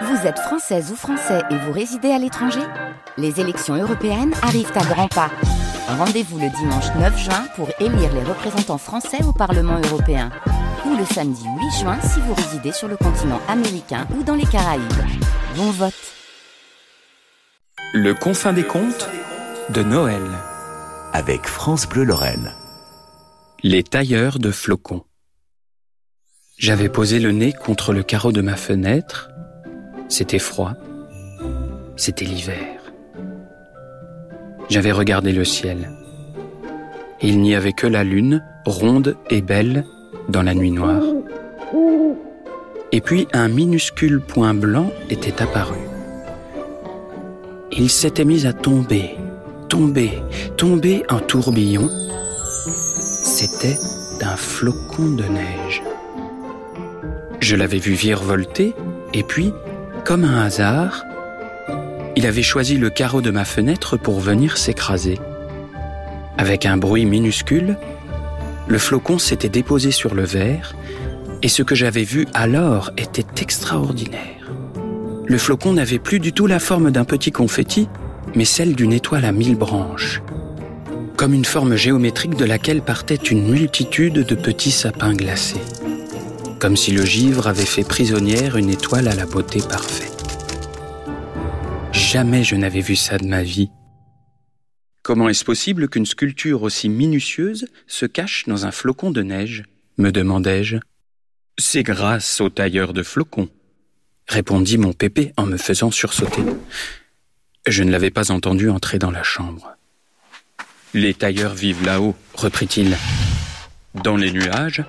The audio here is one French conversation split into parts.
Vous êtes française ou français et vous résidez à l'étranger Les élections européennes arrivent à grands pas. Rendez-vous le dimanche 9 juin pour élire les représentants français au Parlement européen. Ou le samedi 8 juin si vous résidez sur le continent américain ou dans les Caraïbes. Bon vote Le confin des contes de Noël. Avec France Bleu Lorraine. Les tailleurs de flocons. J'avais posé le nez contre le carreau de ma fenêtre. C'était froid. C'était l'hiver. J'avais regardé le ciel. Il n'y avait que la lune, ronde et belle, dans la nuit noire. Et puis un minuscule point blanc était apparu. Il s'était mis à tomber, tomber, tomber en tourbillon. C'était un flocon de neige. Je l'avais vu virevolter, et puis, comme un hasard, il avait choisi le carreau de ma fenêtre pour venir s'écraser. Avec un bruit minuscule, le flocon s'était déposé sur le verre, et ce que j'avais vu alors était extraordinaire. Le flocon n'avait plus du tout la forme d'un petit confetti, mais celle d'une étoile à mille branches, comme une forme géométrique de laquelle partait une multitude de petits sapins glacés comme si le givre avait fait prisonnière une étoile à la beauté parfaite. Jamais je n'avais vu ça de ma vie. Comment est-ce possible qu'une sculpture aussi minutieuse se cache dans un flocon de neige me demandai-je. C'est grâce au tailleur de flocons, répondit mon pépé en me faisant sursauter. Je ne l'avais pas entendu entrer dans la chambre. Les tailleurs vivent là-haut, reprit-il. Dans les nuages,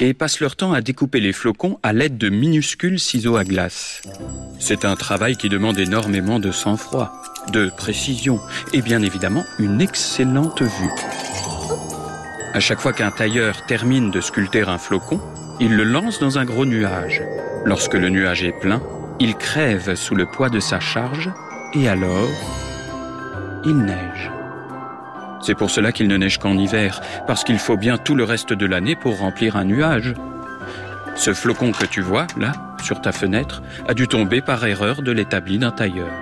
et passent leur temps à découper les flocons à l'aide de minuscules ciseaux à glace. C'est un travail qui demande énormément de sang-froid, de précision et bien évidemment une excellente vue. À chaque fois qu'un tailleur termine de sculpter un flocon, il le lance dans un gros nuage. Lorsque le nuage est plein, il crève sous le poids de sa charge et alors, il neige. C'est pour cela qu'il ne neige qu'en hiver, parce qu'il faut bien tout le reste de l'année pour remplir un nuage. Ce flocon que tu vois, là, sur ta fenêtre, a dû tomber par erreur de l'établi d'un tailleur.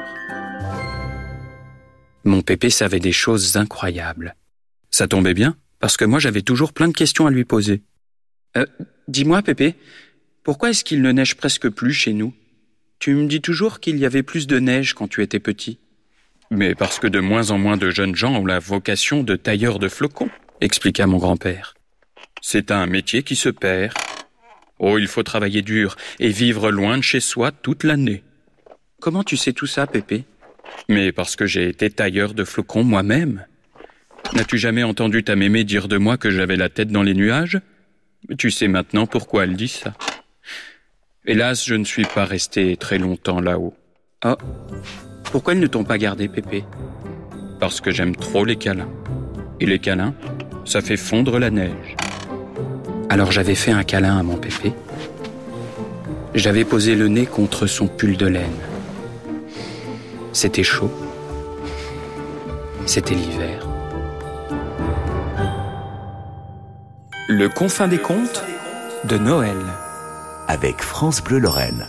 Mon pépé savait des choses incroyables. Ça tombait bien, parce que moi j'avais toujours plein de questions à lui poser. Euh, dis-moi, Pépé, pourquoi est-ce qu'il ne neige presque plus chez nous? Tu me dis toujours qu'il y avait plus de neige quand tu étais petit. Mais parce que de moins en moins de jeunes gens ont la vocation de tailleur de flocons, expliqua mon grand-père. C'est un métier qui se perd. Oh, il faut travailler dur et vivre loin de chez soi toute l'année. Comment tu sais tout ça, Pépé? Mais parce que j'ai été tailleur de flocons moi-même. N'as-tu jamais entendu ta mémé dire de moi que j'avais la tête dans les nuages? Tu sais maintenant pourquoi elle dit ça. Hélas, je ne suis pas resté très longtemps là-haut. Oh, pourquoi ils ne t'ont pas gardé, Pépé? Parce que j'aime trop les câlins. Et les câlins, ça fait fondre la neige. Alors j'avais fait un câlin à mon Pépé. J'avais posé le nez contre son pull de laine. C'était chaud. C'était l'hiver. Le confin des contes de Noël. Avec France Bleu Lorraine.